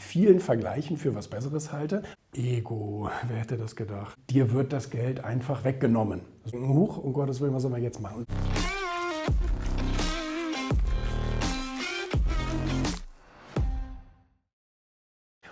vielen Vergleichen für was Besseres halte. Ego, wer hätte das gedacht? Dir wird das Geld einfach weggenommen. Huch, um Gottes Willen, was soll man jetzt machen?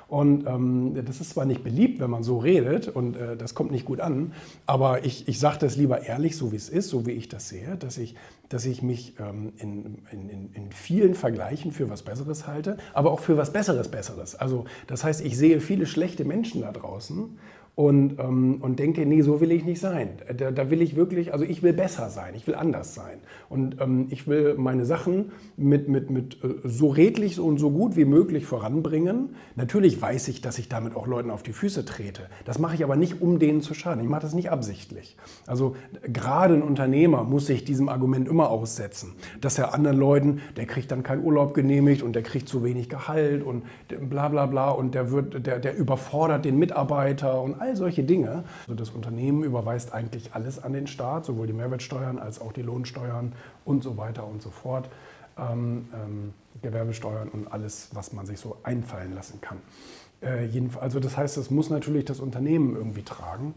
Und ähm, das ist zwar nicht beliebt, wenn man so redet und äh, das kommt nicht gut an, aber ich, ich sage das lieber ehrlich, so wie es ist, so wie ich das sehe, dass ich, dass ich mich ähm, in, in, in vielen Vergleichen für was Besseres halte, aber auch für was Besseres Besseres. Also das heißt, ich sehe viele schlechte Menschen da draußen und, ähm, und denke, nee, so will ich nicht sein. Da, da, will ich wirklich, also ich will besser sein, ich will anders sein. Und ähm, ich will meine Sachen mit, mit, mit äh, so redlich und so gut wie möglich voranbringen. Natürlich weiß ich, dass ich damit auch Leuten auf die Füße trete. Das mache ich aber nicht, um denen zu schaden. Ich mache das nicht absichtlich. Also gerade ein Unternehmer muss sich diesem Argument immer aussetzen, dass er anderen Leuten, der kriegt dann keinen Urlaub genehmigt und der kriegt zu wenig Gehalt und bla bla bla und der, wird, der, der überfordert den Mitarbeiter und all all solche Dinge. Also das Unternehmen überweist eigentlich alles an den Staat, sowohl die Mehrwertsteuern als auch die Lohnsteuern und so weiter und so fort. Ähm, ähm, Gewerbesteuern und alles, was man sich so einfallen lassen kann. Äh, also das heißt, es muss natürlich das Unternehmen irgendwie tragen.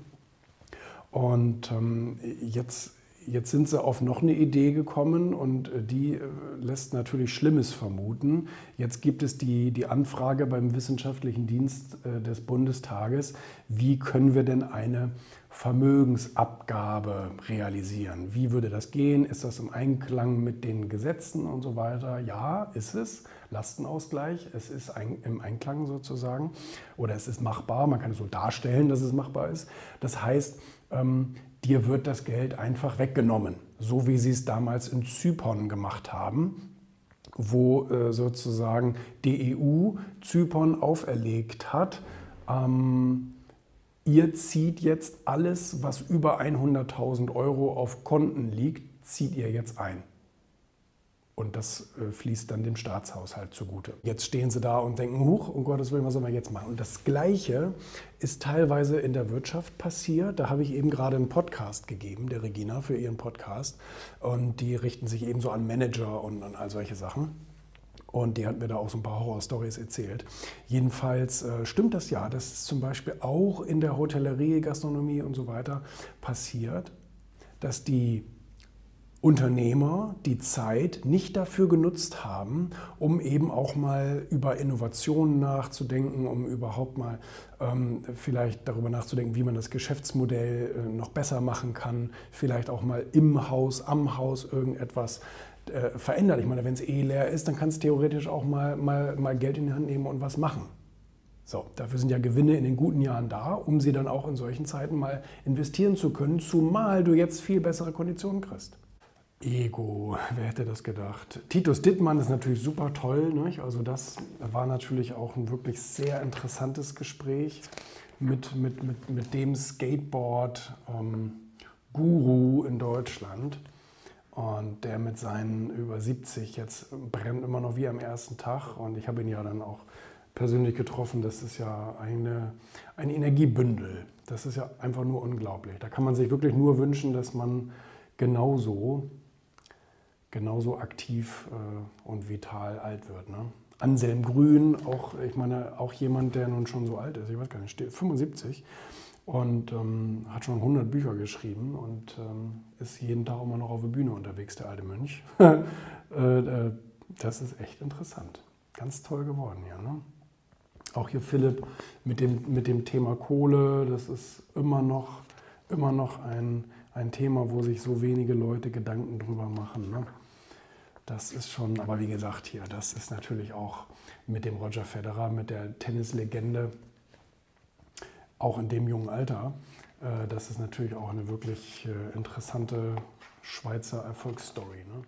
Und ähm, jetzt Jetzt sind sie auf noch eine Idee gekommen und äh, die äh, lässt natürlich Schlimmes vermuten. Jetzt gibt es die, die Anfrage beim Wissenschaftlichen Dienst äh, des Bundestages, wie können wir denn eine Vermögensabgabe realisieren? Wie würde das gehen? Ist das im Einklang mit den Gesetzen und so weiter? Ja, ist es. Lastenausgleich, es ist im Einklang sozusagen oder es ist machbar. Man kann es so darstellen, dass es machbar ist. Das heißt, ähm, dir wird das Geld einfach weggenommen, so wie sie es damals in Zypern gemacht haben, wo äh, sozusagen die EU Zypern auferlegt hat, ähm, ihr zieht jetzt alles, was über 100.000 Euro auf Konten liegt, zieht ihr jetzt ein. Und das äh, fließt dann dem Staatshaushalt zugute. Jetzt stehen sie da und denken, huch, um Gottes Willen, was soll man jetzt machen? Und das Gleiche ist teilweise in der Wirtschaft passiert. Da habe ich eben gerade einen Podcast gegeben, der Regina, für ihren Podcast. Und die richten sich eben so an Manager und an all solche Sachen. Und die hat mir da auch so ein paar Horror-Stories erzählt. Jedenfalls äh, stimmt das ja, dass es zum Beispiel auch in der Hotellerie, Gastronomie und so weiter passiert, dass die Unternehmer die Zeit nicht dafür genutzt haben, um eben auch mal über Innovationen nachzudenken, um überhaupt mal ähm, vielleicht darüber nachzudenken, wie man das Geschäftsmodell äh, noch besser machen kann, vielleicht auch mal im Haus, am Haus irgendetwas äh, verändert. Ich meine, wenn es eh leer ist, dann kann es theoretisch auch mal, mal, mal Geld in die Hand nehmen und was machen. So, dafür sind ja Gewinne in den guten Jahren da, um sie dann auch in solchen Zeiten mal investieren zu können, zumal du jetzt viel bessere Konditionen kriegst. Ego, wer hätte das gedacht? Titus Dittmann ist natürlich super toll. Nicht? Also das war natürlich auch ein wirklich sehr interessantes Gespräch mit, mit, mit, mit dem Skateboard-Guru ähm, in Deutschland. Und der mit seinen über 70 jetzt brennt immer noch wie am ersten Tag. Und ich habe ihn ja dann auch persönlich getroffen. Das ist ja eine, ein Energiebündel. Das ist ja einfach nur unglaublich. Da kann man sich wirklich nur wünschen, dass man genauso genauso aktiv äh, und vital alt wird. Ne? Anselm Grün, auch, ich meine, auch jemand, der nun schon so alt ist, ich weiß gar nicht, 75 und ähm, hat schon 100 Bücher geschrieben und ähm, ist jeden Tag immer noch auf der Bühne unterwegs, der alte Mönch. Äh, äh, das ist echt interessant. Ganz toll geworden hier. Ne? Auch hier Philipp mit dem, mit dem Thema Kohle, das ist immer noch, immer noch ein, ein Thema, wo sich so wenige Leute Gedanken drüber machen. Ne? Das ist schon, aber wie gesagt, hier, das ist natürlich auch mit dem Roger Federer, mit der Tennislegende, auch in dem jungen Alter. Äh, das ist natürlich auch eine wirklich äh, interessante Schweizer Erfolgsstory. Ne?